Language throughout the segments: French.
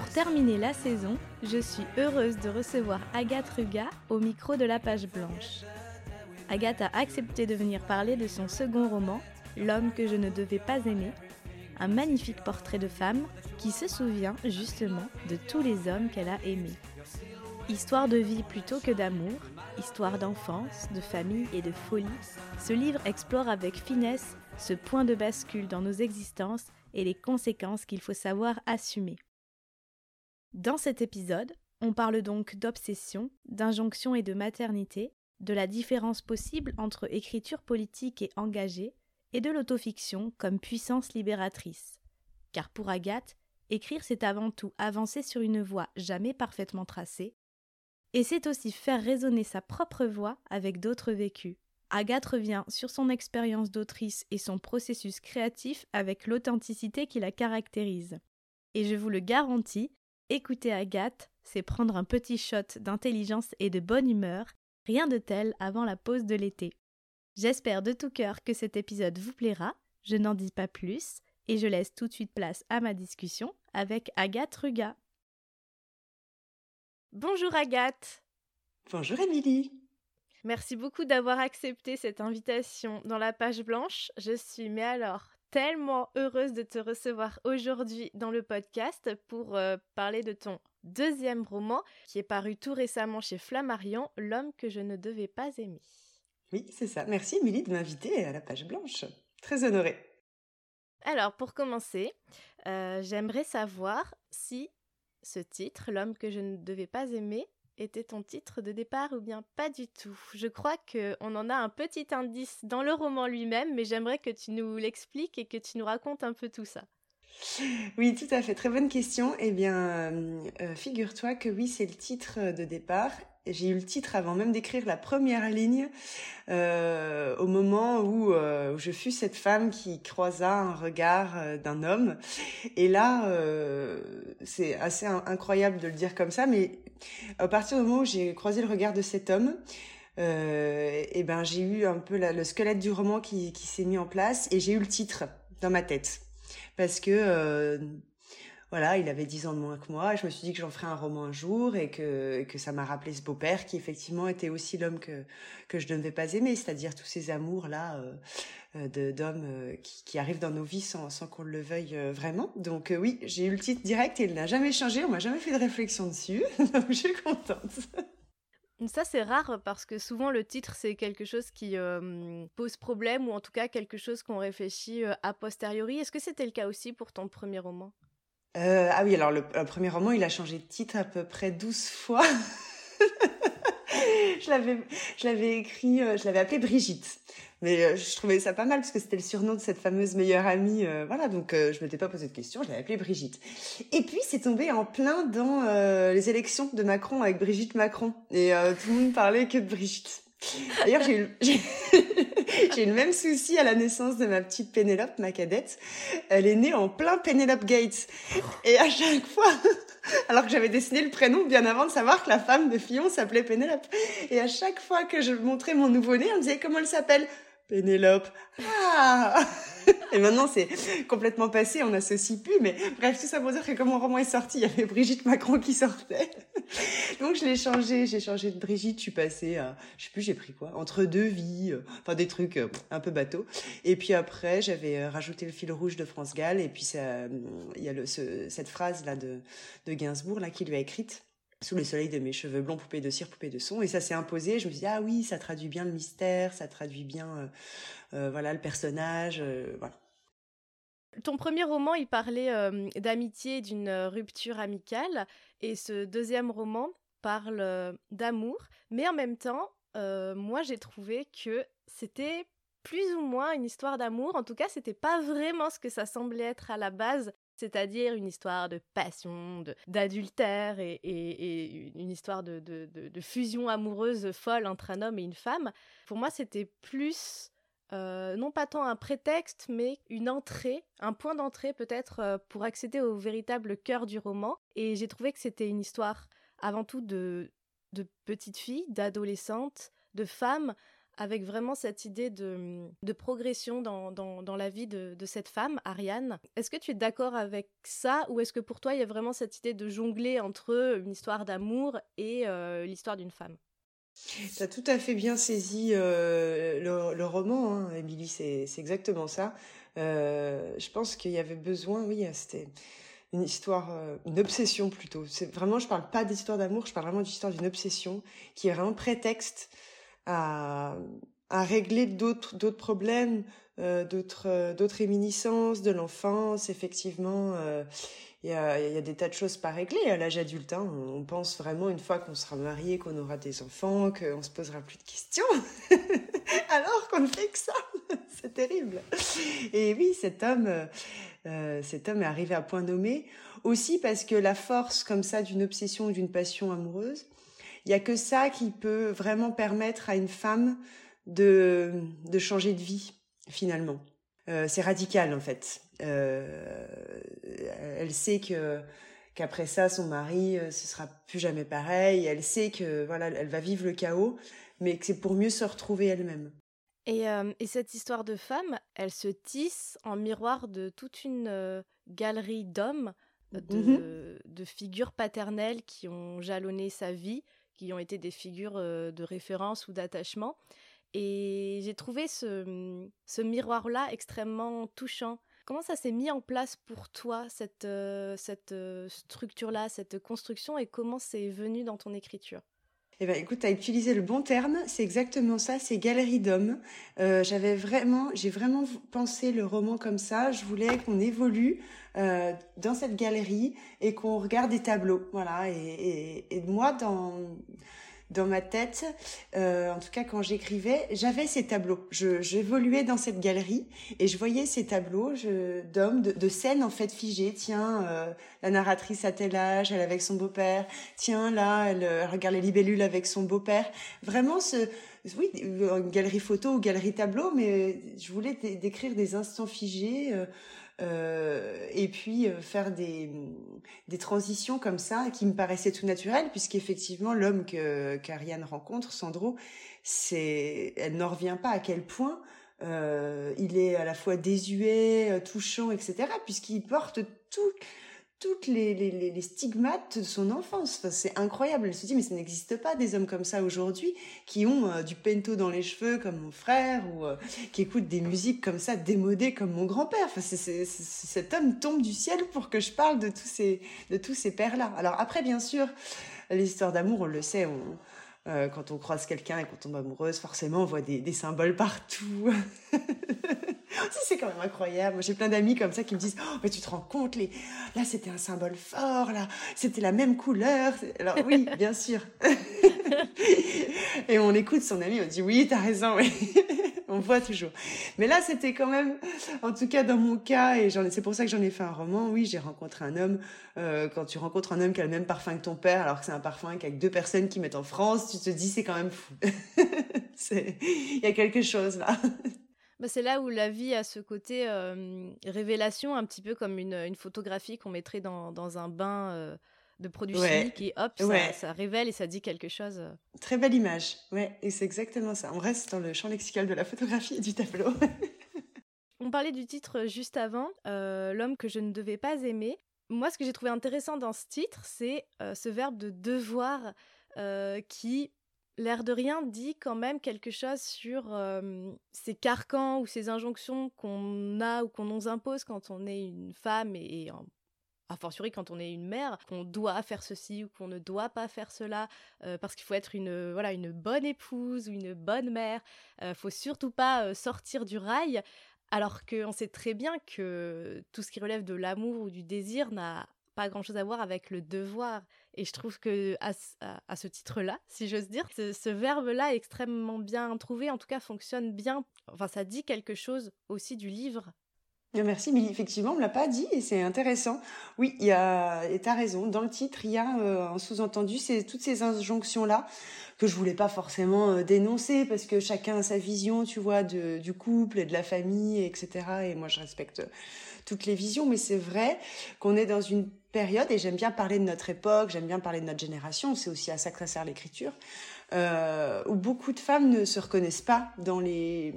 Pour terminer la saison, je suis heureuse de recevoir Agathe Ruga au micro de la page blanche. Agathe a accepté de venir parler de son second roman, L'homme que je ne devais pas aimer, un magnifique portrait de femme qui se souvient justement de tous les hommes qu'elle a aimés. Histoire de vie plutôt que d'amour, histoire d'enfance, de famille et de folie, ce livre explore avec finesse ce point de bascule dans nos existences et les conséquences qu'il faut savoir assumer. Dans cet épisode, on parle donc d'obsession, d'injonction et de maternité, de la différence possible entre écriture politique et engagée, et de l'autofiction comme puissance libératrice. Car pour Agathe, écrire c'est avant tout avancer sur une voie jamais parfaitement tracée, et c'est aussi faire résonner sa propre voix avec d'autres vécus. Agathe revient sur son expérience d'autrice et son processus créatif avec l'authenticité qui la caractérise. Et je vous le garantis, Écouter Agathe, c'est prendre un petit shot d'intelligence et de bonne humeur, rien de tel avant la pause de l'été. J'espère de tout cœur que cet épisode vous plaira, je n'en dis pas plus, et je laisse tout de suite place à ma discussion avec Agathe Ruga. Bonjour Agathe Bonjour Émilie Merci beaucoup d'avoir accepté cette invitation dans la page blanche. Je suis mais alors tellement heureuse de te recevoir aujourd'hui dans le podcast pour euh, parler de ton deuxième roman qui est paru tout récemment chez Flammarion, L'homme que je ne devais pas aimer. Oui, c'est ça. Merci Émilie de m'inviter à la page blanche. Très honorée. Alors, pour commencer, euh, j'aimerais savoir si ce titre, L'homme que je ne devais pas aimer, était ton titre de départ ou bien pas du tout Je crois qu'on en a un petit indice dans le roman lui-même, mais j'aimerais que tu nous l'expliques et que tu nous racontes un peu tout ça. Oui, tout à fait. Très bonne question. Eh bien, euh, euh, figure-toi que oui, c'est le titre de départ j'ai eu le titre avant même d'écrire la première ligne, euh, au moment où, euh, où, je fus cette femme qui croisa un regard euh, d'un homme. Et là, c'est assez incroyable de le dire comme ça, mais à partir du moment où j'ai croisé le regard de cet homme, et ben j'ai eu un peu le squelette du roman qui, qui s'est mis en place et j'ai eu le titre dans ma tête parce que voilà, il avait dix ans de moins que moi. Je me suis dit que j'en ferais un roman un jour et que, que ça m'a rappelé ce beau-père qui effectivement était aussi l'homme que, que je ne devais pas aimer, c'est-à-dire tous ces amours-là euh, euh d'hommes euh, qui, qui, arrivent dans nos vies sans, sans qu'on le veuille euh, vraiment. Donc oui, j'ai eu le titre direct et il n'a jamais changé, on m'a jamais fait de réflexion dessus, donc je suis contente. Ça, c'est rare parce que souvent le titre, c'est quelque chose qui pose problème ou en tout cas quelque chose qu'on réfléchit a posteriori. Est-ce que c'était le cas aussi pour ton premier roman? Euh, ah oui, alors le, premier roman, il a changé de titre à peu près 12 fois. je l'avais, je l'avais écrit, euh, je l'avais appelé Brigitte. Mais euh, je trouvais ça pas mal parce que c'était le surnom de cette fameuse meilleure amie. Euh, voilà, donc je m'étais pas posé de questions, je l'avais appelé Brigitte. Et puis c'est tombé en plein dans les élections de Macron avec Brigitte Macron. Et tout le monde parlait que de Brigitte. D'ailleurs, j'ai eu, le même souci à la naissance de ma petite Pénélope, ma cadette. Elle est née en plein Pénélope Gates. Et à chaque fois, alors que j'avais dessiné le prénom bien avant de savoir que la femme de Fillon s'appelait Pénélope. Et à chaque fois que je montrais mon nouveau-né, on me disait comment elle s'appelle? Pénélope. Ah Et maintenant, c'est complètement passé, on n'associe plus. Mais bref, tout ça pour dire que quand mon roman est sorti, il y avait Brigitte Macron qui sortait. Donc, je l'ai changé. J'ai changé de Brigitte. Je suis passée à, je sais plus, j'ai pris quoi Entre deux vies. Euh, enfin, des trucs euh, un peu bateau. Et puis après, j'avais euh, rajouté le fil rouge de France Gall. Et puis, ça, il y a le, ce, cette phrase-là de, de Gainsbourg, là, qui lui a écrite sous le soleil de mes cheveux blonds, poupée de cire, poupée de son. Et ça s'est imposé. Je me suis dit, ah oui, ça traduit bien le mystère, ça traduit bien euh, euh, voilà, le personnage. Euh, voilà. Ton premier roman, il parlait d'amitié, d'une rupture amicale. Et ce deuxième roman parle d'amour. Mais en même temps, moi, j'ai trouvé que c'était plus ou moins une histoire d'amour. En tout cas, c'était pas vraiment ce que ça semblait être à la base c'est-à-dire une histoire de passion, d'adultère et, une histoire de, de, fusion amoureuse folle entre un homme et une femme. Pour moi, c'était plus euh, non pas tant un prétexte, mais une entrée, un point d'entrée peut-être euh, pour accéder au véritable cœur du roman. Et j'ai trouvé que c'était une histoire avant tout de, de petites filles, d'adolescentes, de femmes, avec vraiment cette idée de, de progression dans, la vie de, cette femme, Ariane. Est-ce que tu es d'accord avec ça ou est-ce que pour toi il y a vraiment cette idée de jongler entre une histoire d'amour et euh, l'histoire d'une femme? Tu as tout à fait bien saisi euh, le, roman, hein, Émilie, c'est exactement ça. Euh, je pense qu'il y avait besoin, oui, c'était une histoire, une obsession plutôt. Vraiment, je parle pas d'histoire d'amour, je parle vraiment d'histoire d'une obsession qui est vraiment prétexte à, régler d'autres d'autres problèmes, d'autres d'autres réminiscences de l'enfance, effectivement il y a, y a, des tas de choses pas réglées à l'âge adulte. Hein. On pense vraiment une fois qu'on sera marié, qu'on aura des enfants, qu'on se posera plus de questions, alors qu'on ne fait que ça. C'est terrible. Et oui, cet homme, euh, cet homme est arrivé à point nommé aussi parce que la force comme ça d'une obsession ou d'une passion amoureuse, il y a que ça qui peut vraiment permettre à une femme de, de changer de vie finalement. Euh, c'est radical en fait. Euh, elle sait que qu'après ça, son mari, euh, ce sera plus jamais pareil. Elle sait que voilà, elle va vivre le chaos, mais que c'est pour mieux se retrouver elle-même. Et, et, cette histoire de femme, elle se tisse en miroir de toute une galerie d'hommes, de, mm-hmm. de, figures paternelles qui ont jalonné sa vie, qui ont été des figures de référence ou d'attachement. Et j'ai trouvé ce, miroir-là extrêmement touchant. Comment ça s'est mis en place pour toi, cette, euh, euh, structure-là, cette construction, et comment c'est venu dans ton écriture? Eh ben, écoute, as utilisé le bon terme, c'est exactement ça, c'est galerie d'hommes. Euh, j'avais vraiment, j'ai vraiment pensé le roman comme ça. Je voulais qu'on évolue dans cette galerie et qu'on regarde des tableaux, voilà. Et moi, dans dans ma tête, euh, en tout cas quand j'écrivais, j'avais ces tableaux. J'évoluais dans cette galerie et je voyais ces tableaux d'hommes, de, de, scènes en fait figées. Tiens, euh, la narratrice à tel âge, elle avec son beau-père. Tiens, là, elle, regarde les libellules avec son beau-père. Vraiment ce, oui, une galerie photo ou galerie tableau, mais je voulais décrire des instants figés. Euh, et puis euh, faire des, des transitions comme ça qui me paraissaient tout naturelles puisqu'effectivement l'homme que qu'Ariane rencontre, Sandro, c'est elle n'en revient pas à quel point euh, il est à la fois désuet, touchant, etc. puisqu'il porte tout toutes les, les, stigmates de son enfance. C'est incroyable. Elle se dit, mais ça n'existe pas des hommes comme ça aujourd'hui qui ont euh, du pento dans les cheveux comme mon frère ou euh, qui écoutent des musiques comme ça démodées comme mon grand-père. Enfin, c'est, cet homme tombe du ciel pour que je parle de tous ces, de tous ces pères-là. Alors après, bien sûr, l'histoire d'amour, on le sait, on, euh, quand on croise quelqu'un et qu'on tombe amoureuse, forcément, on voit des, des symboles partout. c'est quand même incroyable. J'ai plein d'amis comme ça qui me disent Oh, mais tu te rends compte, les... là, c'était un symbole fort, là, c'était la même couleur. Alors, oui, bien sûr. et on écoute son ami, on dit Oui, t'as raison, oui. On voit toujours. Mais là, c'était quand même, en tout cas dans mon cas, et c'est pour ça que j'en ai fait un roman. Oui, j'ai rencontré un homme. Euh, quand tu rencontres un homme qui a le même parfum que ton père, alors que c'est un parfum qu'avec deux personnes qui mettent en France, tu te dis c'est quand même fou. Il y a quelque chose là. Bah, c'est là où la vie a ce côté révélation, un petit peu comme une, photographie qu'on mettrait dans, dans, un bain euh, de produits chimiques et hop, ça, ça, révèle et ça dit quelque chose. Euh. Très belle image, ouais, et c'est exactement ça. On reste dans le champ lexical de la photographie et du tableau. On parlait du titre juste avant, euh, L'homme que je ne devais pas aimer. Moi, ce que j'ai trouvé intéressant dans ce titre, c'est ce verbe de devoir qui l'air de rien, dit quand même quelque chose sur ces carcans ou ces injonctions qu'on a ou qu'on nous impose quand on est une femme et, a fortiori quand on est une mère, qu'on doit faire ceci ou qu'on ne doit pas faire cela, parce qu'il faut être une voilà une bonne épouse ou une bonne mère. ne faut surtout pas sortir du rail, alors qu'on sait très bien que tout ce qui relève de l'amour ou du désir n'a pas grand chose à voir avec le devoir. Et je trouve que à, à, ce titre-là, si j'ose dire, ce, verbe-là est extrêmement bien trouvé, en tout cas fonctionne bien. Enfin, ça dit quelque chose aussi du livre Merci, mais effectivement, on me l'a pas dit et c'est intéressant. Oui, il y a, et t'as raison. Dans le titre, il y a un sous-entendu, c'est toutes ces injonctions là que je voulais pas forcément euh, dénoncer parce que chacun a sa vision, tu vois, du couple et de la famille, etc. Et moi, je respecte toutes les visions, mais c'est vrai qu'on est dans une période, et j'aime bien parler de notre époque, j'aime bien parler de notre génération, c'est aussi à ça que ça sert l'écriture, euh, où beaucoup de femmes ne se reconnaissent pas dans les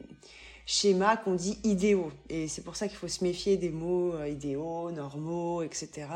schémas qu'on dit idéaux. Et c'est pour ça qu'il faut se méfier des mots euh, idéaux, normaux, etc.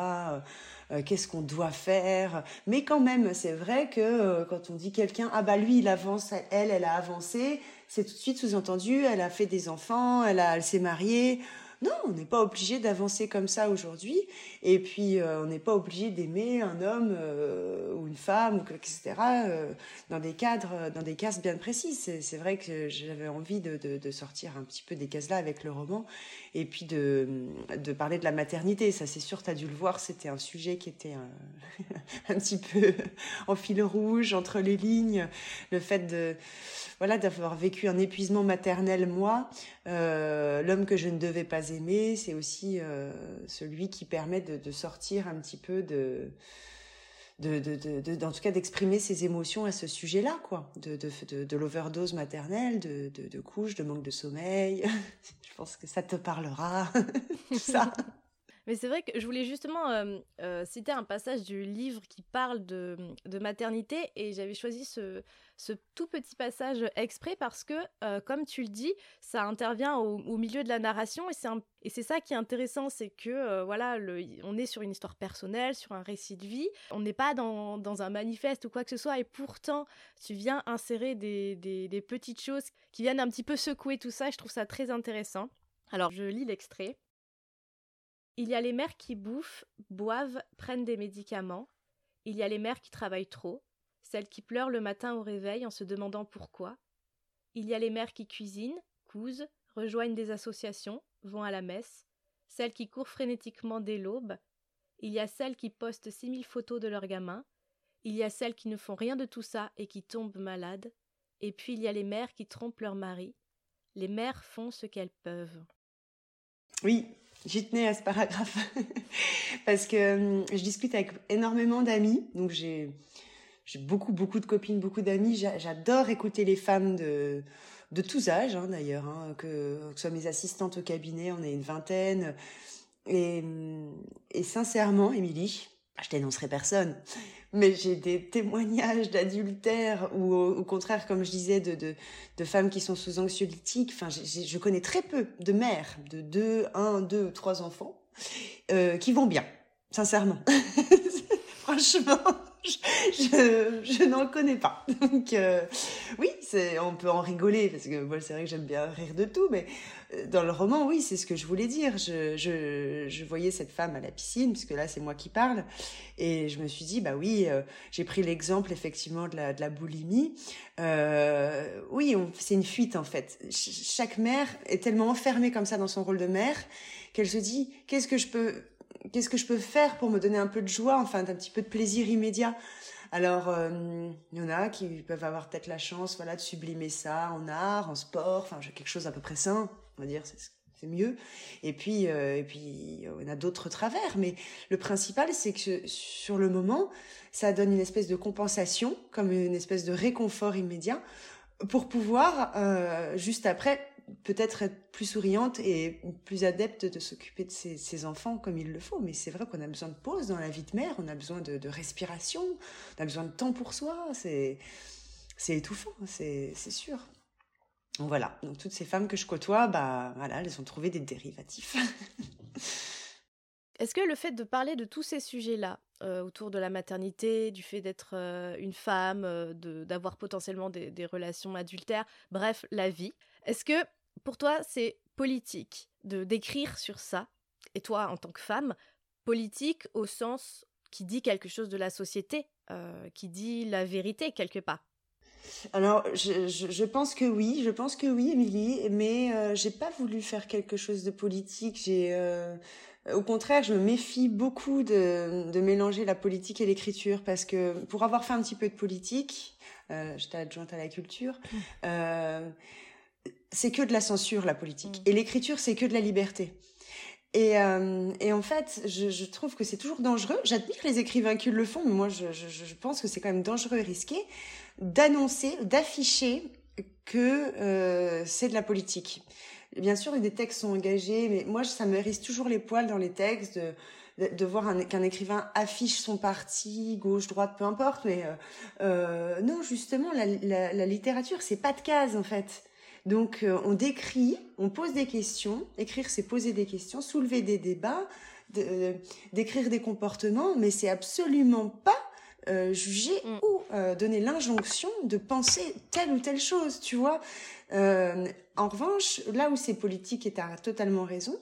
Euh, qu'est-ce qu'on doit faire. Mais quand même, c'est vrai que euh, quand on dit quelqu'un, ah bah lui, il avance, elle, elle a avancé, c'est tout de suite sous-entendu, elle a fait des enfants, elle, a, elle s'est mariée. Non, on n'est pas obligé d'avancer comme ça aujourd'hui. Et puis, euh, on n'est pas obligé d'aimer un homme euh, ou une femme, etc., euh, dans des cadres, dans des cases bien précises. C'est vrai que j'avais envie de, de, de, sortir un petit peu des cases-là avec le roman. Et puis, de, parler de la maternité. Ça, c'est sûr, tu as dû le voir, c'était un sujet qui était un, petit peu en fil rouge entre les lignes. Le fait de voilà d'avoir vécu un épuisement maternel moi euh, l'homme que je ne devais pas aimer c'est aussi euh, celui qui permet de, sortir un petit peu de de, de, de, en tout cas d'exprimer ses émotions à ce sujet-là, quoi, de, de, de, l'overdose maternelle, de, de, de couches, de manque de sommeil. je pense que ça te parlera, tout ça. Mais c'est vrai que je voulais justement euh, euh, citer un passage du livre qui parle de, maternité et j'avais choisi ce, tout petit passage exprès parce que, euh, comme tu le dis, ça intervient au, milieu de la narration et c'est et c'est ça qui est intéressant, c'est que voilà, on est sur une histoire personnelle, sur un récit de vie, on n'est pas dans, un manifeste ou quoi que ce soit et pourtant tu viens insérer des, des, petites choses qui viennent un petit peu secouer tout ça je trouve ça très intéressant. Alors je lis l'extrait. Il y a les mères qui bouffent, boivent, prennent des médicaments. Il y a les mères qui travaillent trop, celles qui pleurent le matin au réveil en se demandant pourquoi. Il y a les mères qui cuisinent, cousent, rejoignent des associations, vont à la messe, celles qui courent frénétiquement dès l'aube. Il y a celles qui postent six mille photos de leurs gamins. Il y a celles qui ne font rien de tout ça et qui tombent malades. Et puis il y a les mères qui trompent leur mari. Les mères font ce qu'elles peuvent. Oui, J'y tenais à ce paragraphe parce que hum, je discute avec énormément d'amis, donc j'ai beaucoup beaucoup de copines, beaucoup d'amis. J'adore écouter les femmes de de tous âges hein, d'ailleurs, hein, que, ce soit mes assistantes au cabinet, on est une vingtaine. Et, et sincèrement, Émilie, je dénoncerai personne, mais j'ai des témoignages d'adultères ou au, contraire, comme je disais, de, de, femmes qui sont sous anxiolytiques. Enfin, je connais très peu de mères de deux, un, deux, trois enfants euh, qui vont bien, sincèrement. Franchement, je, n'en connais pas. Donc euh, oui, c'est, on peut en rigoler parce que c'est vrai que j'aime bien rire de tout, mais euh, dans le roman, oui, c'est ce que je voulais dire. Je, je, je voyais cette femme à la piscine, puisque là c'est moi qui parle, et je me suis dit bah oui, euh, j'ai pris l'exemple effectivement de la, de la boulimie. Oui, c'est une fuite en fait. Ch chaque mère est tellement enfermée comme ça dans son rôle de mère qu'elle se dit qu'est-ce que je peux qu'est-ce que je peux faire pour me donner un peu de joie, enfin un petit peu de plaisir immédiat? Alors, euh, il y en a qui peuvent avoir peut-être la chance, voilà, de sublimer ça en art, en sport, enfin quelque chose à peu près sain, on va dire, c'est mieux. Et puis, euh, et puis, on a d'autres travers. Mais le principal, c'est que sur le moment, ça donne une espèce de compensation, comme une espèce de réconfort immédiat, pour pouvoir euh, juste après peut-être être plus souriante et plus adepte de s'occuper de ses, enfants comme il le faut. Mais c'est vrai qu'on a besoin de pause dans la vie de mère, on a besoin de, respiration, on a besoin de temps pour soi. C'est, c'est étouffant, c'est, sûr. Donc voilà, donc toutes ces femmes que je côtoie, bah voilà, elles ont trouvé des dérivatifs. Est-ce que le fait de parler de tous ces sujets-là, euh, autour de la maternité, du fait d'être euh, une femme, euh, d'avoir potentiellement des, relations adultères, bref, la vie, est-ce que pour toi, c'est politique de d'écrire sur ça Et toi, en tant que femme, politique au sens qui dit quelque chose de la société, euh, qui dit la vérité quelque part? Alors, je, je, je, pense que oui, je pense que oui, Émilie, mais euh, j'ai pas voulu faire quelque chose de politique. J'ai, euh, au contraire, je me méfie beaucoup de, de mélanger la politique et l'écriture parce que pour avoir fait un petit peu de politique, euh, j'étais adjointe à la culture. C'est que de la censure, la politique. Mm. Et l'écriture, c'est que de la liberté. Et, euh, et en fait, je, je trouve que c'est toujours dangereux. J'admire les écrivains qui le font, mais moi, je, je, je pense que c'est quand même dangereux et risqué d'annoncer, d'afficher que euh, c'est de la politique. Bien sûr, des textes sont engagés, mais moi, ça me risque toujours les poils dans les textes de, de, voir qu'un écrivain affiche son parti, gauche, droite, peu importe. Mais euh, non, justement, la, la, la littérature, c'est pas de case en fait. Donc, euh, on décrit, on pose des questions. Écrire, c'est poser des questions, soulever des débats, de, décrire des comportements, mais c'est absolument pas euh, juger mm. ou euh, donner l'injonction de penser telle ou telle chose, tu vois. Euh, en revanche, là où c'est politique et tu as totalement raison,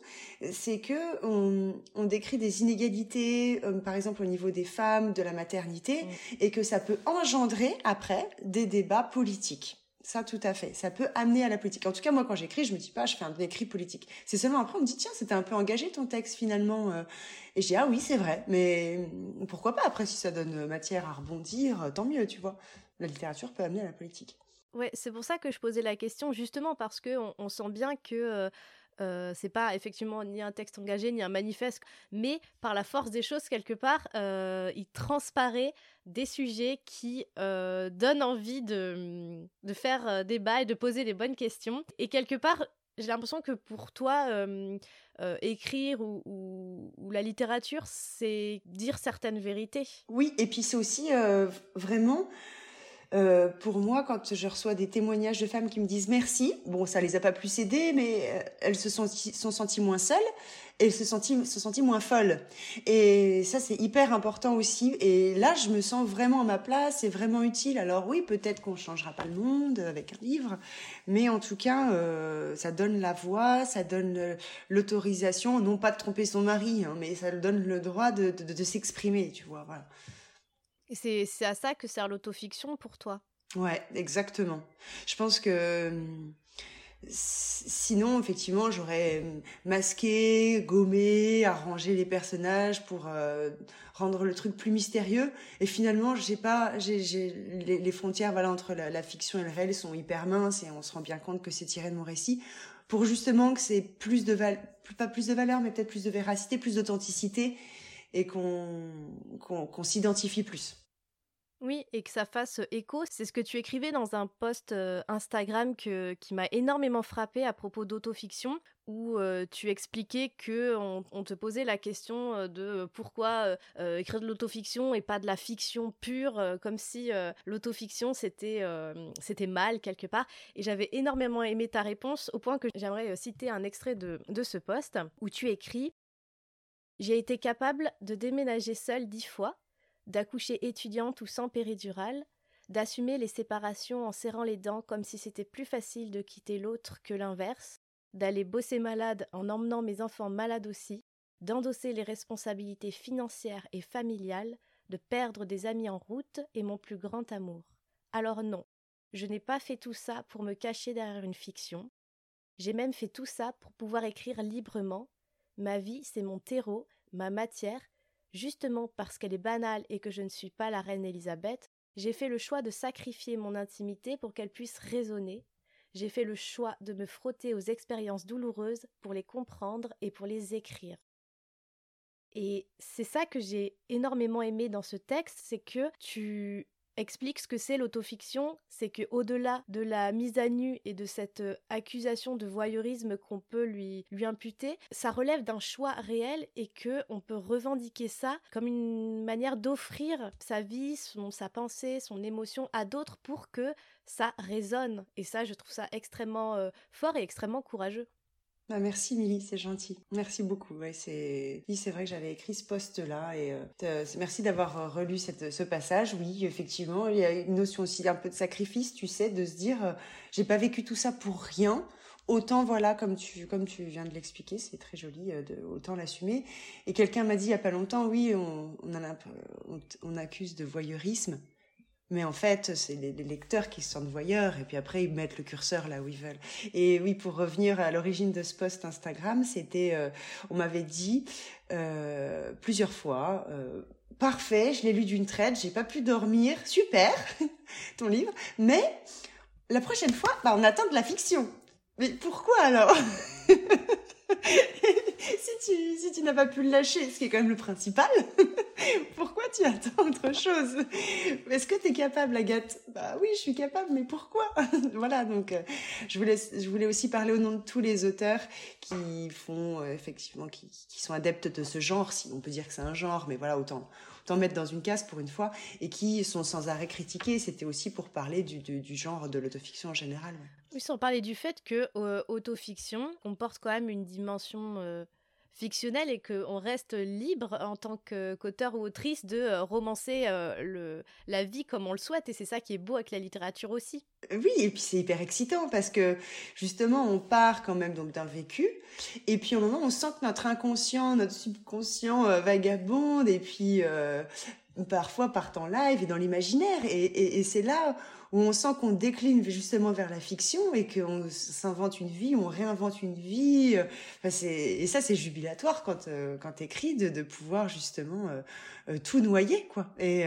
c'est que on, on, décrit des inégalités, euh, par exemple au niveau des femmes, de la maternité, mm. et que ça peut engendrer après des débats politiques. Ça, tout à fait. Ça peut amener à la politique. En tout cas, moi, quand j'écris, je me dis pas, je fais un écrit politique. C'est seulement après, on me dit, tiens, c'était un peu engagé ton texte finalement. Euh. Et je dis, ah oui, c'est vrai. Mais pourquoi pas? Après, si ça donne matière à rebondir, tant mieux, tu vois. La littérature peut amener à la politique. Ouais, c'est pour ça que je posais la question, justement, parce que on, sent bien que. Euh, euh, c'est pas effectivement ni un texte engagé ni un manifeste, mais par la force des choses quelque part, euh, il transparaît des sujets qui euh, donnent envie de, de faire débat et de poser les bonnes questions. Et quelque part, j'ai l'impression que pour toi, écrire ou, ou, la littérature, c'est dire certaines vérités. Oui, et puis c'est aussi vraiment euh, pour moi, quand je reçois des témoignages de femmes qui me disent merci, bon, ça les a pas plus aidées, mais euh, elles se sont, senties moins seules et se sentent se sentent moins folles. Et ça, c'est hyper important aussi. Et là, je me sens vraiment à ma place et vraiment utile. Alors oui, peut-être qu'on changera pas le monde avec un livre, mais en tout cas, euh, ça donne la voix, ça donne l'autorisation, non pas de tromper son mari, hein, mais ça donne le droit de, de, de s'exprimer, tu vois, voilà. Et c'est à ça que sert l'autofiction pour toi Ouais, exactement. Je pense que hum, sinon, effectivement, j'aurais hum, masqué, gommé, arrangé les personnages pour euh, rendre le truc plus mystérieux. Et finalement, j'ai pas, les, frontières, entre la, fiction et le réel sont hyper minces et on se rend bien compte que c'est tiré de mon récit pour justement que c'est plus de val, pas plus de valeur, mais peut-être plus de véracité, plus d'authenticité et qu'on s'identifie plus. Oui, et que ça fasse écho. C'est ce que tu écrivais dans un post Instagram qui m'a énormément frappé à propos d'autofiction, où tu expliquais que on, te posait la question de pourquoi écrire de l'autofiction et pas de la fiction pure, comme si l'autofiction c'était c'était mal quelque part. Et j'avais énormément aimé ta réponse, au point que j'aimerais citer un extrait de, de ce post où tu écris j'ai été capable de déménager seule dix fois, d'accoucher étudiante ou sans péridurale, d'assumer les séparations en serrant les dents comme si c'était plus facile de quitter l'autre que l'inverse, d'aller bosser malade en emmenant mes enfants malades aussi, d'endosser les responsabilités financières et familiales, de perdre des amis en route et mon plus grand amour. Alors non, je n'ai pas fait tout ça pour me cacher derrière une fiction. J'ai même fait tout ça pour pouvoir écrire librement Ma vie, c'est mon terreau, ma matière. Justement parce qu'elle est banale et que je ne suis pas la reine Elisabeth, j'ai fait le choix de sacrifier mon intimité pour qu'elle puisse résonner. J'ai fait le choix de me frotter aux expériences douloureuses pour les comprendre et pour les écrire. Et c'est ça que j'ai énormément aimé dans ce texte, c'est que tu explique ce que c'est l'autofiction, c'est que au-delà de la mise à nu et de cette euh, accusation de voyeurisme qu'on peut lui lui imputer, ça relève d'un choix réel et que on peut revendiquer ça comme une manière d'offrir sa vie, son sa pensée, son émotion à d'autres pour que ça résonne. Et ça, je trouve ça extrêmement euh, fort et extrêmement courageux. Bah merci Milly, c'est gentil. Merci beaucoup. Ouais, c'est oui, c'est vrai que j'avais écrit ce poste-là et euh, merci d'avoir euh, relu cette, ce passage. Oui, effectivement, il y a une notion aussi un peu de sacrifice, tu sais, de se dire euh, j'ai pas vécu tout ça pour rien. Autant voilà, comme tu comme tu viens de l'expliquer, c'est très joli de autant l'assumer. Et quelqu'un m'a dit il y a pas longtemps, oui, on, on accuse de voyeurisme. Mais en fait, c'est les, lecteurs qui se sentent voyeurs et puis après ils mettent le curseur là où ils veulent. Et oui, pour revenir à l'origine de ce post Instagram, c'était, euh, on m'avait dit euh, plusieurs fois, euh, parfait, je l'ai lu d'une traite, j'ai pas pu dormir, super, ton livre, mais la prochaine fois, bah, on attend de la fiction. Mais pourquoi alors? Si tu si tu n'as pas pu le lâcher, ce qui est quand même le principal, pourquoi tu attends autre chose? Est-ce que tu es capable, Agathe? Bah oui, je suis capable, mais pourquoi? Voilà, donc euh, je, voulais, je voulais aussi parler au nom de tous les auteurs qui font, euh, effectivement, qui, qui, sont adeptes de ce genre, si on peut dire que c'est un genre, mais voilà, autant, autant mettre dans une case pour une fois, et qui sont sans arrêt critiqués. C'était aussi pour parler du, du genre de l'autofiction en général. Oui, sans parler du fait que euh, autofiction comporte quand même une dimension fictionnelle et qu'on reste libre en tant qu'auteur ou autrice de romancer le, la vie comme on le souhaite. Et c'est ça qui est beau avec la littérature aussi. Oui, et puis c'est hyper excitant parce que justement, on part quand même donc d'un vécu. Et puis au moment, on sent que notre inconscient, notre subconscient vagabonde et puis parfois part en live et dans l'imaginaire. Et, et, et c'est là où on sent qu'on décline justement vers la fiction et qu'on s'invente une vie, on réinvente une vie. Enfin, et ça, c'est jubilatoire quand, euh, quand t'écris de, de pouvoir justement euh, euh, tout noyer, quoi. Et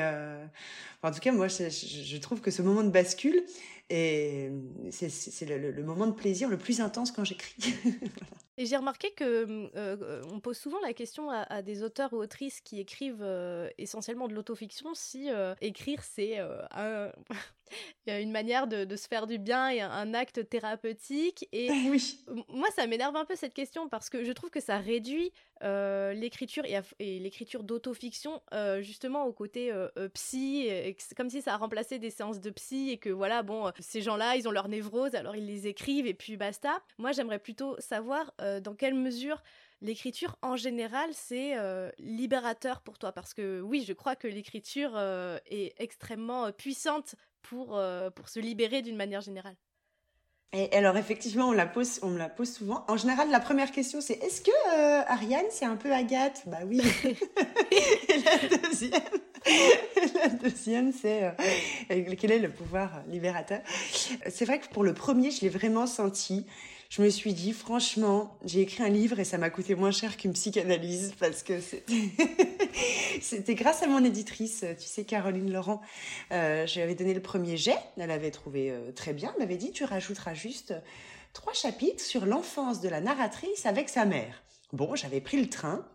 en tout cas, moi, je, je, trouve que ce moment de bascule, et c'est le, le, moment de plaisir le plus intense quand j'écris. voilà. Et j'ai remarqué que euh, on pose souvent la question à, à, des auteurs ou autrices qui écrivent euh, essentiellement de l'autofiction si euh, écrire c'est un... une manière de, de, se faire du bien et un, un acte thérapeutique. Et oui. moi, ça m'énerve un peu cette question parce que je trouve que ça réduit l'écriture et, et l'écriture d'autofiction justement au côté psy, et, comme si ça a remplacé des séances de psy et que voilà, bon, ces gens-là, ils ont leur névrose, alors ils les écrivent et puis basta. Moi, j'aimerais plutôt savoir euh, dans quelle mesure l'écriture en général c'est euh, libérateur pour toi? Parce que oui je crois que l'écriture euh, est extrêmement puissante pour, pour se libérer d'une manière générale. Et alors effectivement, on la pose, on me la pose souvent. En général, la première question c'est est-ce que euh, Ariane c'est un peu Agathe? Bah oui. et la deuxième, la deuxième c'est euh, quel est le pouvoir libérateur? C'est vrai que pour le premier, je l'ai vraiment senti je me suis dit, franchement, j'ai écrit un livre et ça m'a coûté moins cher qu'une psychanalyse parce que c'était grâce à mon éditrice, tu sais, Caroline Laurent. Euh, je lui avais donné le premier jet, elle avait trouvé euh, très bien, elle m'avait dit, tu rajouteras juste trois chapitres sur l'enfance de la narratrice avec sa mère. Bon, j'avais pris le train,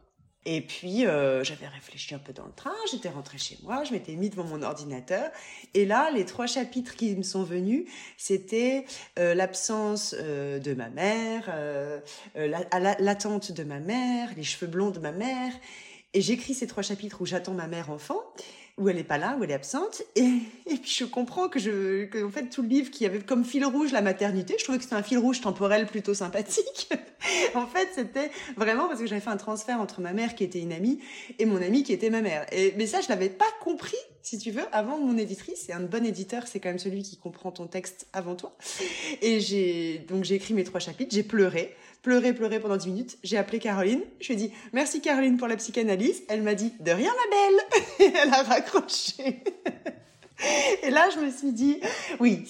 et puis, euh, j'avais réfléchi un peu dans le train, j'étais rentrée chez moi, je m'étais mis devant mon ordinateur. Et là, les trois chapitres qui me sont venus, c'était euh, l'absence euh, de ma mère, l'attente la, de ma mère, les cheveux blonds de ma mère. Et j'écris ces trois chapitres où j'attends ma mère enfant où elle est pas là, où elle est absente. Et, et puis je comprends que je, que en fait tout le livre qui avait comme fil rouge la maternité, je trouvais que c'était un fil rouge temporel plutôt sympathique. en fait, c'était vraiment parce que j'avais fait un transfert entre ma mère qui était une amie et mon amie qui était ma mère. Et mais ça, je l'avais pas compris, si tu veux, avant mon éditrice. Et un bon éditeur, c'est quand même celui qui comprend ton texte avant toi. Et j'ai donc j'ai écrit mes trois chapitres, j'ai pleuré pleuré, pleuré pendant 10 minutes. J'ai appelé Caroline. Je lui ai dit merci Caroline pour la psychanalyse. Elle m'a dit de rien ma belle. Et elle a raccroché. Et là, je me suis dit, oui,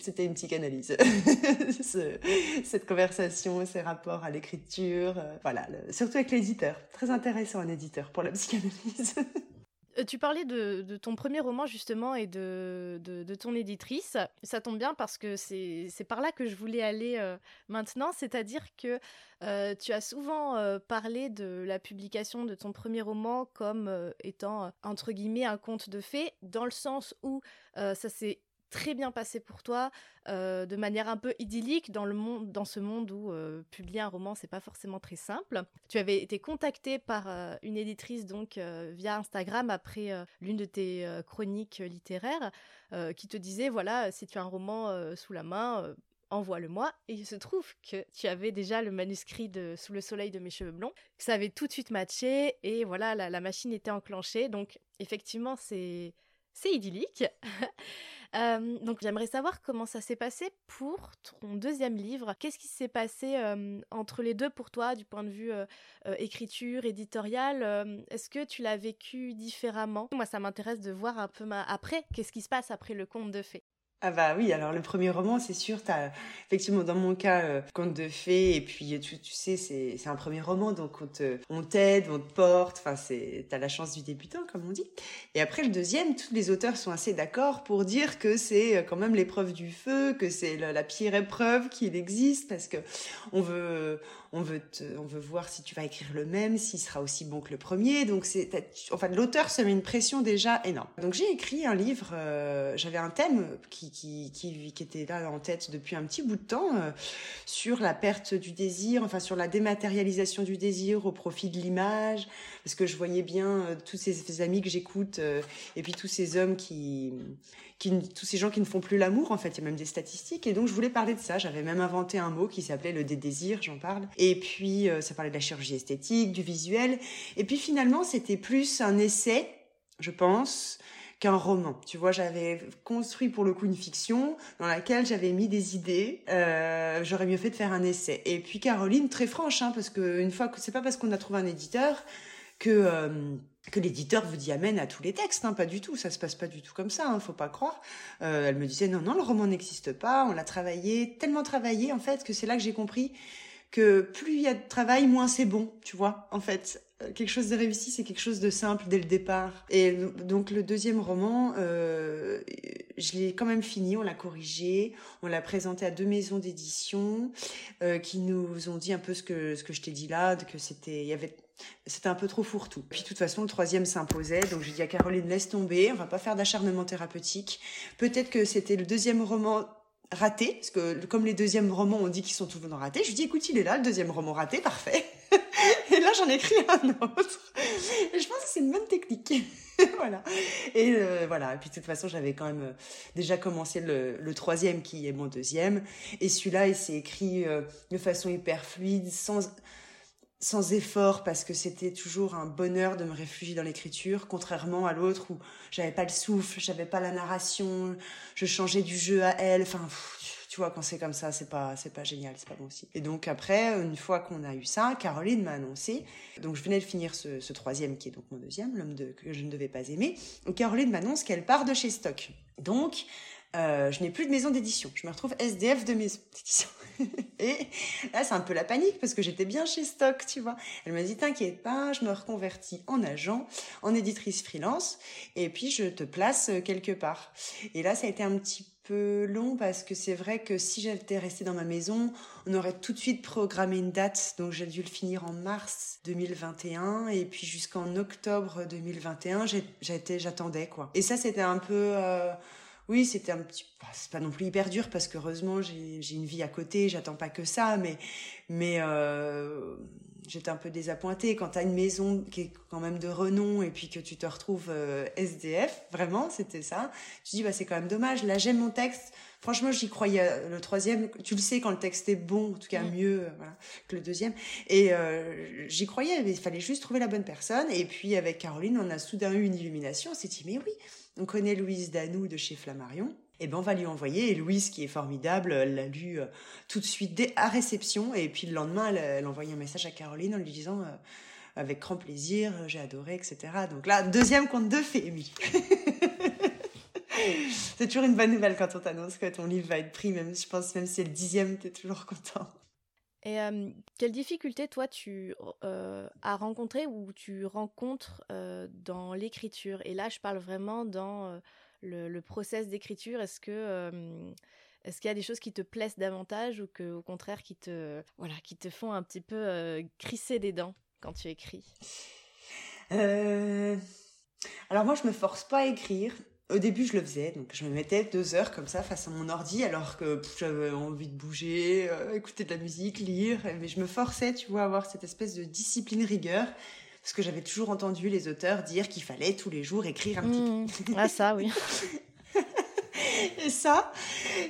c'était une psychanalyse. Ce, cette conversation, ces rapports à l'écriture, euh, voilà, surtout avec l'éditeur. Très intéressant un éditeur pour la psychanalyse. Euh, tu parlais de, ton premier roman justement et de, ton éditrice. Ça tombe bien parce que c'est par là que je voulais aller euh, maintenant, c'est-à-dire que euh, tu as souvent parlé de la publication de ton premier roman comme étant entre guillemets un conte de fées, dans le sens où ça s'est très bien passé pour toi, euh, de manière un peu idyllique dans le monde, dans ce monde où euh, publier un roman c'est pas forcément très simple. Tu avais été contacté par euh, une éditrice donc via Instagram après l'une de tes chroniques littéraires qui te disait voilà si tu as un roman sous la main envoie-le-moi. Et il se trouve que tu avais déjà le manuscrit de Sous le soleil de mes cheveux blonds, que ça avait tout de suite matché, et voilà, la machine était enclenchée. Donc, effectivement, c'est, c'est idyllique. Euh, donc j'aimerais savoir comment ça s'est passé pour ton deuxième livre. Qu'est-ce qui s'est passé euh, entre les deux pour toi du point de vue euh, écriture, éditorial Est-ce que tu l'as vécu différemment? Moi ça m'intéresse de voir un peu ma... après, qu'est-ce qui se passe après le conte de fées ah bah oui, alors le premier roman, c'est sûr, t'as effectivement dans mon cas euh, conte de fées et puis tu, tu sais c'est c'est un premier roman donc on te on t'aide, on te porte, enfin c'est t'as la chance du débutant comme on dit. Et après le deuxième, tous les auteurs sont assez d'accord pour dire que c'est euh, quand même l'épreuve du feu, que c'est la, la pire épreuve qu'il existe parce que on veut on veut on veut voir si tu vas écrire le même, s'il sera aussi bon que le premier. Donc c'est, enfin l'auteur se met une pression déjà énorme. Donc j'ai écrit un livre, euh, j'avais un thème qui, qui, qui, qui, était là en tête depuis un petit bout de temps euh, sur la perte du désir, enfin sur la dématérialisation du désir au profit de l'image, parce que je voyais bien euh, tous ces, amis que j'écoute et puis tous ces hommes qui tous ces gens qui ne font plus l'amour, en fait, il y a même des statistiques. Et donc, je voulais parler de ça. J'avais même inventé un mot qui s'appelait le dédésir, j'en parle. Et puis, euh, ça parlait de la chirurgie esthétique, du visuel. Et puis, finalement, c'était plus un essai, je pense, qu'un roman. Tu vois, j'avais construit pour le coup une fiction dans laquelle j'avais mis des idées. Euh, J'aurais mieux fait de faire un essai. Et puis Caroline, très franche, hein, parce que une fois que c'est pas parce qu'on a trouvé un éditeur que euh, que l'éditeur vous dit amène à tous les textes, hein, pas du tout, ça se passe pas du tout comme ça, hein, faut pas croire. Euh, elle me disait non non le roman n'existe pas, on l'a travaillé, tellement travaillé en fait que c'est là que j'ai compris que plus il y a de travail, moins c'est bon, tu vois. En fait, euh, quelque chose de réussi, c'est quelque chose de simple dès le départ. Et donc le deuxième roman, je l'ai quand même fini, on l'a corrigé, on l'a présenté à deux maisons d'édition qui nous ont dit un peu ce que ce que je t'ai dit là, que c'était il y avait c'était un peu trop fourre-tout. Puis de toute façon, le troisième s'imposait, donc j'ai dit à Caroline, laisse tomber, on va pas faire d'acharnement thérapeutique. Peut-être que c'était le deuxième roman raté, parce que comme les deuxièmes romans, on dit qu'ils sont toujours ratés, je lui dis, écoute, il est là, le deuxième roman raté, parfait. et là, j'en ai écrit un autre. Et je pense que c'est une bonne technique. voilà. Et euh, voilà. Puis de toute façon, j'avais quand même euh, déjà commencé le, le, troisième, qui est mon deuxième. Et celui-là, il s'est écrit euh, de façon hyper fluide, sans sans effort parce que c'était toujours un bonheur de me réfugier dans l'écriture, contrairement à l'autre où j'avais pas le souffle, j'avais pas la narration, je changeais du jeu à elle. Enfin, tu vois, quand c'est comme ça, c'est pas, c'est pas génial, c'est pas bon aussi. Et donc après, une fois qu'on a eu ça, Caroline m'a annoncé. Donc je venais de finir ce, troisième qui est donc mon deuxième, l'homme que je ne devais pas aimer. Donc Caroline m'annonce qu'elle part de chez Stock. Donc euh, je n'ai plus de maison d'édition. Je me retrouve SDF de maison d'édition. et là, c'est un peu la panique parce que j'étais bien chez Stock, tu vois. Elle m'a dit, t'inquiète pas, je me reconvertis en agent, en éditrice freelance, et puis je te place quelque part. Et là, ça a été un petit peu long parce que c'est vrai que si j'étais restée dans ma maison, on aurait tout de suite programmé une date. Donc j'ai dû le finir en mars 2021 et puis jusqu'en octobre 2021, j'attendais quoi. Et ça c'était un peu euh, oui, c'était un petit, c'est pas non plus hyper dur parce qu'heureusement j'ai une vie à côté, j'attends pas que ça, mais mais euh, j'étais un peu désappointée quand t'as une maison qui est quand même de renom et puis que tu te retrouves euh, SDF, vraiment, c'était ça. Je dis bah c'est quand même dommage. Là j'aime mon texte. Franchement, j'y croyais. Le troisième, tu le sais quand le texte est bon, en tout cas mieux euh, voilà, que le deuxième. Et euh, j'y croyais, mais il fallait juste trouver la bonne personne. Et puis avec Caroline, on a soudain eu une illumination. On s'est dit mais oui on connaît Louise Danou de chez Flammarion. Eh ben, on va lui envoyer. Et Louise, qui est formidable, l'a lu euh, tout de suite dès, à réception. Et puis le lendemain, elle, elle envoyé un message à Caroline en lui disant euh, avec grand plaisir, euh, j'ai adoré, etc. Donc là, deuxième conte de fées, Émilie. c'est toujours une bonne nouvelle quand on t'annonce que ton livre va être pris, même je pense même si c'est le dixième, t'es toujours content. Et euh, quelles difficultés, toi, tu euh, as rencontrées ou tu rencontres euh, dans l'écriture? Et là, je parle vraiment dans le, le, process d'écriture. Est-ce que est-ce qu'il y a des choses qui te plaisent davantage ou que, au contraire, qui te voilà, qui te font un petit peu crisser les dents quand tu écris? Alors moi, je me force pas à écrire. Au début, je le faisais, donc je me mettais deux heures comme ça face à mon ordi, alors que j'avais envie de bouger, euh, écouter de la musique, lire, mais je me forçais, tu vois, à avoir cette espèce de discipline rigueur, parce que j'avais toujours entendu les auteurs dire qu'il fallait tous les jours écrire un petit mmh. peu. Ah ça, oui. Et ça,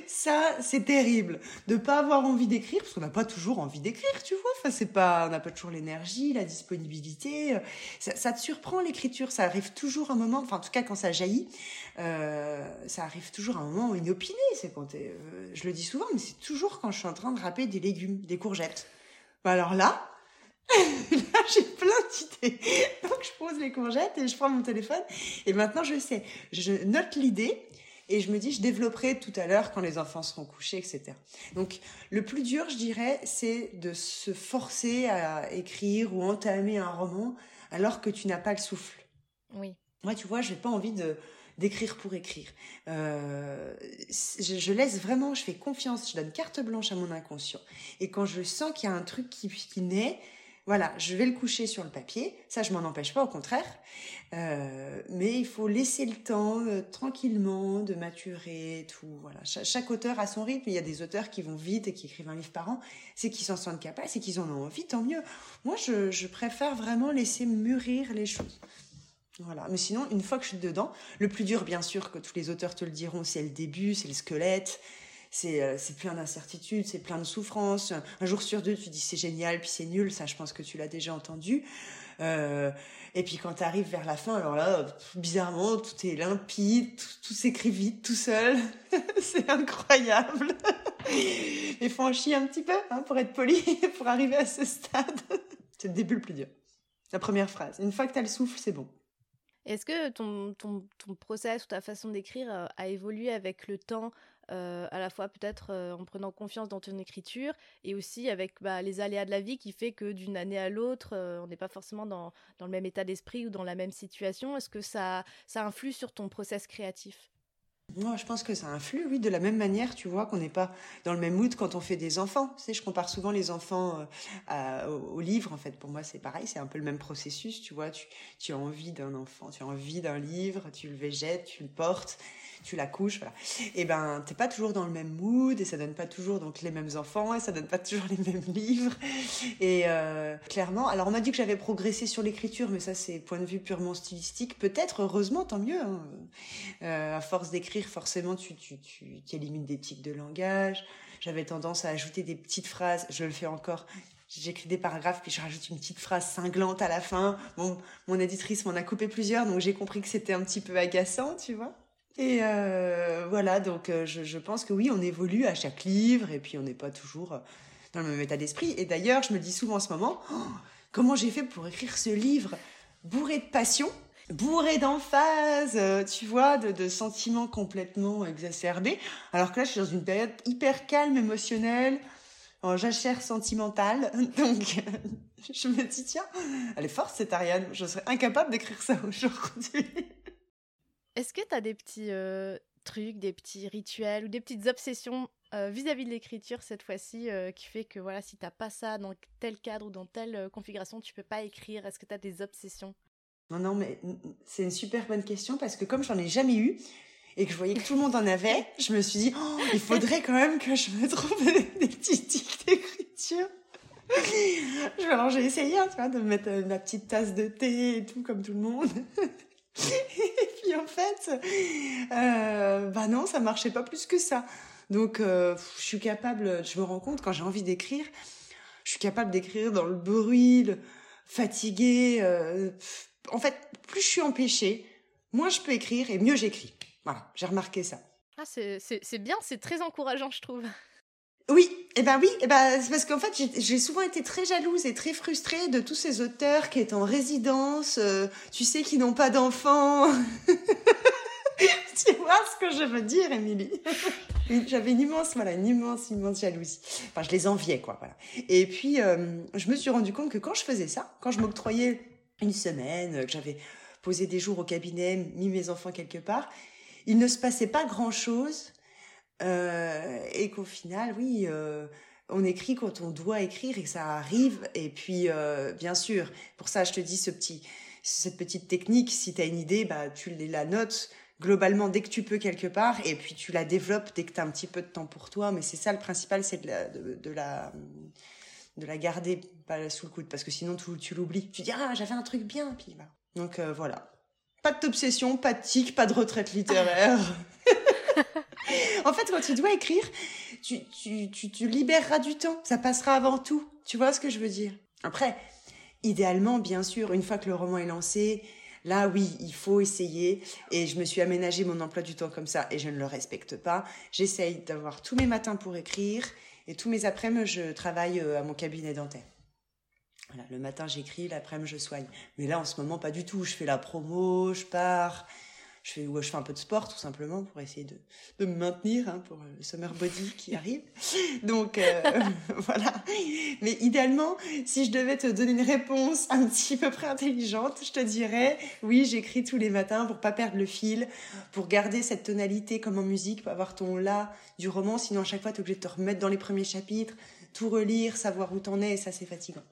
ça, c'est terrible de pas avoir envie d'écrire parce qu'on n'a pas toujours envie d'écrire, tu vois. Enfin, c'est pas, on n'a pas toujours l'énergie, la disponibilité. Ça, te surprend l'écriture. Ça arrive toujours un moment. Enfin, en tout cas, quand ça jaillit, euh, ça arrive toujours un moment inopiné. C'est quand euh, je le dis souvent, mais c'est toujours quand je suis en train de râper des légumes, des courgettes. Bah alors là, là, j'ai plein d'idées. Donc, je pose les courgettes et je prends mon téléphone. Et maintenant, je sais. Je note l'idée Et je me dis, je développerai tout à l'heure quand les enfants seront couchés, etc. Donc, le plus dur, je dirais, c'est de se forcer à écrire ou entamer un roman alors que tu n'as pas le souffle. Oui. Moi, tu vois, je n'ai pas envie de d'écrire pour écrire. Euh, je, laisse vraiment, je fais confiance, je donne carte blanche à mon inconscient. Et quand je sens qu'il y a un truc qui, qui naît, voilà, je vais le coucher sur le papier. Ça, je m'en empêche pas, au contraire. Euh, mais il faut laisser le temps euh, tranquillement de maturer, tout. Voilà, chaque, auteur a son rythme. Il y a des auteurs qui vont vite et qui écrivent un livre par an. C'est qu'ils s'en sentent capables, c'est qu'ils en ont envie, tant mieux. Moi, je, je préfère vraiment laisser mûrir les choses. Voilà. Mais sinon, une fois que je suis dedans, le plus dur, bien sûr, que tous les auteurs te le diront, c'est le début, c'est le squelette, euh, c'est plein d'incertitudes, c'est plein de souffrances. Un jour sur deux, tu dis c'est génial, puis c'est nul. Ça, je pense que tu l'as déjà entendu. Euh, et puis quand tu arrives vers la fin, alors là, bizarrement, tout est limpide, tout, s'écrit vite, tout seul. c'est incroyable. Il faut un petit peu hein, pour être poli, pour arriver à ce stade. c'est le début le plus dur. La première phrase. Une fois que tu as le souffle, c'est bon. Est-ce que ton, ton, ton, process ou ta façon d'écrire euh, a évolué avec le temps euh, à la fois peut-être euh, en prenant confiance dans ton écriture et aussi avec bah, les aléas de la vie qui fait que d'une année à l'autre, euh, on n'est pas forcément dans, dans, le même état d'esprit ou dans la même situation. Est-ce que ça, ça influe sur ton process créatif? Moi, je pense que ça influe, oui, de la même manière, tu vois, qu'on n'est pas dans le même mood quand on fait des enfants. Tu sais, je compare souvent les enfants euh, au, livre, en fait. Pour moi, c'est pareil, c'est un peu le même processus, tu vois. Tu, as envie d'un enfant, tu as envie d'un livre, tu le végètes, tu le portes tu la couches, voilà. Et ben, t'es pas toujours dans le même mood et ça donne pas toujours donc les mêmes enfants et ça donne pas toujours les mêmes livres. Et euh, clairement, alors on m'a dit que j'avais progressé sur l'écriture, mais ça c'est point de vue purement stylistique. Peut-être, heureusement, tant mieux. Hein. Euh, à force d'écrire, forcément, tu, tu, tu, élimines des tics de langage. J'avais tendance à ajouter des petites phrases. Je le fais encore j'écris des paragraphes puis je rajoute une petite phrase cinglante à la fin. Bon, mon éditrice m'en a coupé plusieurs, donc j'ai compris que c'était un petit peu agaçant, tu vois. Et euh, voilà, donc euh, je, je, pense que oui, on évolue à chaque livre et puis on n'est pas toujours euh, dans le même état d'esprit. Et d'ailleurs, je me dis souvent en ce moment, oh, comment j'ai fait pour écrire ce livre bourré de passion, bourré d'emphase, tu vois, de, sentiments complètement exacerbés. Alors que là, je suis dans une période hyper calme, émotionnelle, en jachère sentimentale. Donc, je me dis, tiens, elle est forte cette Ariane, je serais incapable d'écrire ça aujourd'hui. Est-ce que tu as des petits euh, trucs, des petits rituels ou des petites obsessions euh, vis-à-vis de l'écriture cette fois-ci euh, qui fait que voilà, si t'as pas ça dans tel cadre ou dans telle configuration, tu peux pas écrire? Est-ce que tu as des obsessions? Non, non, mais c'est une super bonne question parce que comme j'en ai jamais eu et que je voyais que tout le monde en avait, je me suis dit, oh, il faudrait quand même que je me trouve des, petits tics d'écriture. Alors j'ai essayé hein, tu vois, de mettre ma petite tasse de thé et tout comme tout le monde. et puis en fait, euh, bah non, ça marchait pas plus que ça. Donc euh, je suis capable, je me rends compte quand j'ai envie d'écrire, je suis capable d'écrire dans le bruit, le, fatigué. Euh, en fait, plus je suis empêchée, moins je peux écrire et mieux j'écris. Voilà, j'ai remarqué ça. Ah, c'est bien, c'est très encourageant, je trouve. Oui, et eh ben oui, et eh ben c'est parce qu'en fait j'ai souvent été très jalouse et très frustrée de tous ces auteurs qui étaient en résidence, euh, tu sais, qui n'ont pas d'enfants. tu vois ce que je veux dire, Émilie? J'avais une immense, voilà, une immense, immense jalousie. Enfin, je les enviais, quoi, voilà. Et puis, euh, je me suis rendu compte que quand je faisais ça, quand je m'octroyais une semaine, que j'avais posé des jours au cabinet, mis mes enfants quelque part, il ne se passait pas grand-chose euh, et qu'au final, oui, euh, on écrit quand on doit écrire et que ça arrive. Et puis, euh, bien sûr, pour ça, je te dis ce petit, cette petite technique. Si tu as une idée, bah, tu la notes globalement dès que tu peux quelque part et puis tu la développes dès que tu as un petit peu de temps pour toi. Mais c'est ça le principal, c'est de, la, de la garder pas sous le coude parce que sinon tu, tu l'oublies. Tu dis, ah, j'avais un truc bien. Puis, bah. Donc voilà. Pas d'obsession, pas de tic, pas de retraite littéraire. en fait, quand tu dois écrire, tu, tu, tu, tu libéreras du temps. Ça passera avant tout. Tu vois ce que je veux dire? Après, idéalement, bien sûr, une fois que le roman est lancé, là, oui, il faut essayer. Et je me suis aménagé mon emploi du temps comme ça et je ne le respecte pas. J'essaye d'avoir tous mes matins pour écrire et tous mes après-midi, je travaille euh, à mon cabinet dentaire. Voilà, le matin j'écris, l'après-midi je soigne. Mais là en ce moment pas du tout. Je fais la promo, je pars, je fais, je fais un peu de sport tout simplement pour essayer de, de me maintenir hein, pour le summer body qui arrive. Donc euh, voilà. Mais idéalement, si je devais te donner une réponse un petit peu près intelligente, je te dirais oui, j'écris tous les matins pour pas perdre le fil, pour garder cette tonalité comme en musique, pour avoir ton là du roman. Sinon à chaque fois, tu es obligé de te remettre dans les premiers chapitres, tout relire, savoir où t'en es, et ça c'est fatigant.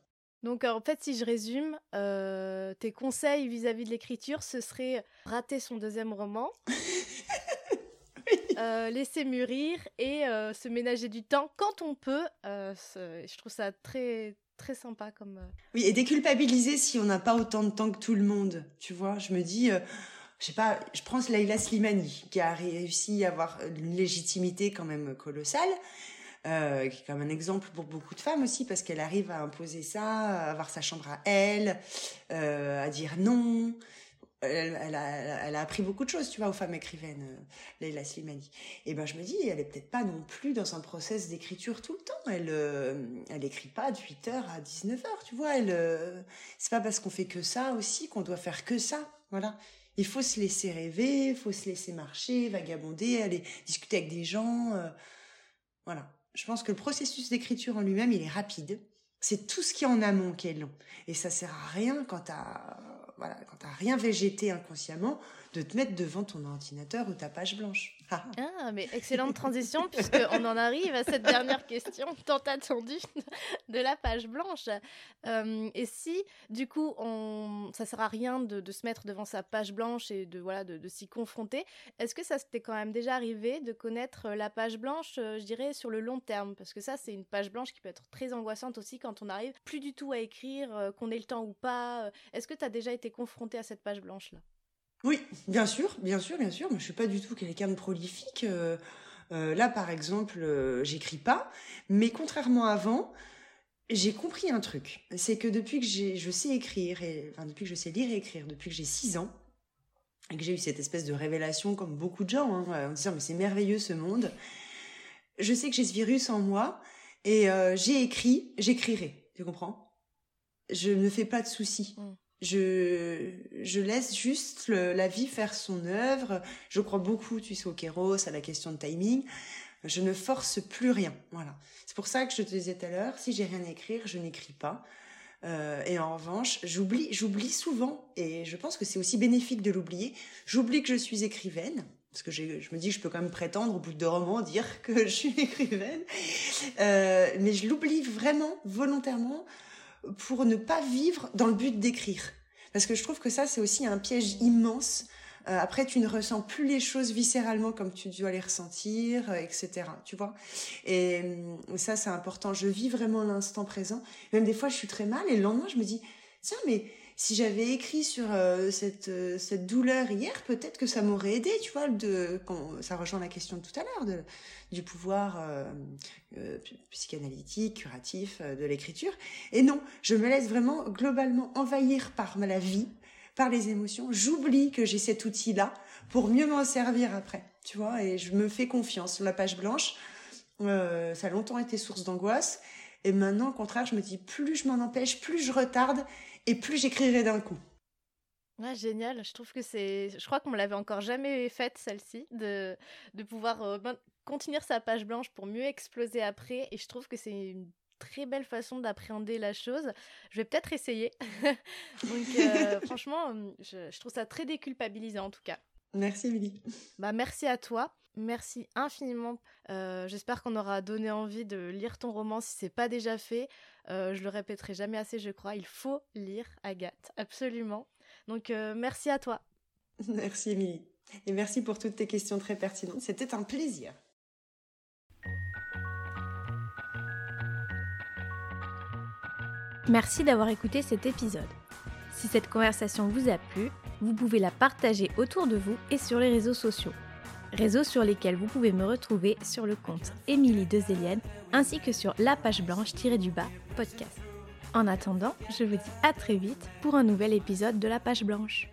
Donc en fait, si je résume, euh, tes conseils vis-à-vis de l'écriture, ce serait rater son deuxième roman, euh, laisser mûrir et euh, se ménager du temps quand on peut. je trouve ça très très sympa comme. Oui, et déculpabiliser si on n'a pas autant de temps que tout le monde. Tu vois, je me dis. je sais pas, je prends Leila Slimani, qui a réussi à avoir une légitimité quand même colossale, euh, qui est comme un exemple pour beaucoup de femmes aussi, parce qu'elle arrive à imposer ça, à avoir sa chambre à elle, euh, à dire non. Elle, a, elle, a, appris beaucoup de choses, tu vois, aux femmes écrivaines, euh, Leila Slimani. Et ben, je me dis, elle est peut-être pas non plus dans un process d'écriture tout le temps. Elle, euh, elle écrit pas de 8h à 19h, tu vois. Elle, c'est pas parce qu'on fait que ça aussi qu'on doit faire que ça. Voilà. Il faut se laisser rêver, il faut se laisser marcher, vagabonder, aller discuter avec des gens. Voilà je pense que le processus d'écriture en lui-même, il est rapide. C'est tout ce qui est en amont qui est long. Et ça sert à rien quand t'as, voilà, quand rien végété inconsciemment, de te mettre devant ton ordinateur ou ta page blanche. Ah. ah, mais excellente transition, puisqu'on en arrive à cette dernière question tant attendue de la page blanche. Euh, et si, du coup, on, ça sert à rien de, se mettre devant sa page blanche et de, voilà, de, s'y confronter, est-ce que ça s'était quand même déjà arrivé de connaître la page blanche, euh, je dirais, sur le long terme? Parce que ça, c'est une page blanche qui peut être très angoissante aussi quand on arrive plus du tout à écrire, euh, qu'on ait le temps ou pas. Est-ce que tu as déjà été confronté à cette page blanche-là? Oui, bien sûr, bien sûr, bien sûr. Moi, je suis pas du tout quelqu'un de prolifique. Euh, euh, là, par exemple, euh, j'écris pas, mais contrairement à avant, j'ai compris un truc. C'est que depuis que je sais écrire, et, enfin, depuis que je sais lire et écrire, depuis que j'ai 6 ans, et que j'ai eu cette espèce de révélation, comme beaucoup de gens, hein, en disant mais c'est merveilleux ce monde, je sais que j'ai ce virus en moi, et j'ai écrit, j'écrirai. Tu comprends? Je ne fais pas de soucis. Mm. Je, laisse juste la vie faire son œuvre. Je crois beaucoup, tu sais, au kéros, à la question de timing. Je ne force plus rien. Voilà. C'est pour ça que je te disais tout à l'heure, si j'ai rien à écrire, je n'écris pas. Euh, et en revanche, j'oublie, j'oublie souvent, et je pense que c'est aussi bénéfique de l'oublier. J'oublie que je suis écrivaine, parce que je me dis que je peux quand même prétendre au bout de deux romans dire que je suis écrivaine, euh, mais je l'oublie vraiment volontairement pour ne pas vivre dans le but d'écrire. Parce que je trouve que ça, c'est aussi un piège immense. Euh, après, tu ne ressens plus les choses viscéralement comme tu dois les ressentir, euh, etc. Tu vois Et euh, ça, c'est important. Je vis vraiment l'instant présent. Même des fois, je suis très mal et le lendemain, je me dis, tiens, mais si j'avais écrit sur euh, cette, euh, cette douleur hier, peut-être que ça m'aurait aidé, tu vois, de, ça rejoint la question de tout à l'heure du pouvoir euh, psychanalytique, curatif de l'écriture. Et non, je me laisse vraiment globalement envahir par la vie, par les émotions. J'oublie que j'ai cet outil-là pour mieux m'en servir après, tu vois, et je me fais confiance. La page blanche, ça a longtemps été source d'angoisse. Et maintenant, au contraire, je me dis, plus je m'en empêche, plus je retarde et plus j'écrirai d'un coup. Ouais, génial. Je trouve que c'est. Je crois qu'on me l'avait encore jamais faite, celle-ci, de, de pouvoir euh, ben, continuer sa page blanche pour mieux exploser après. Et je trouve que c'est une très belle façon d'appréhender la chose. Je vais peut-être essayer. Donc, euh, franchement, je, je, trouve ça très déculpabilisant en tout cas. Merci, Émilie. Bah, merci à toi. Merci infiniment. Euh, j'espère qu'on aura donné envie de lire ton roman si c'est pas déjà fait. Euh, je le répéterai jamais assez, je crois. Il faut lire Agathe, absolument. Donc euh, merci à toi. Merci Émilie. Et merci pour toutes tes questions très pertinentes. C'était un plaisir. Merci d'avoir écouté cet épisode. Si cette conversation vous a plu, vous pouvez la partager autour de vous et sur les réseaux sociaux réseaux sur lesquels vous pouvez me retrouver sur le compte Émilie Dezelienne ainsi que sur la page blanche-du-bas podcast. En attendant, je vous dis à très vite pour un nouvel épisode de la page blanche.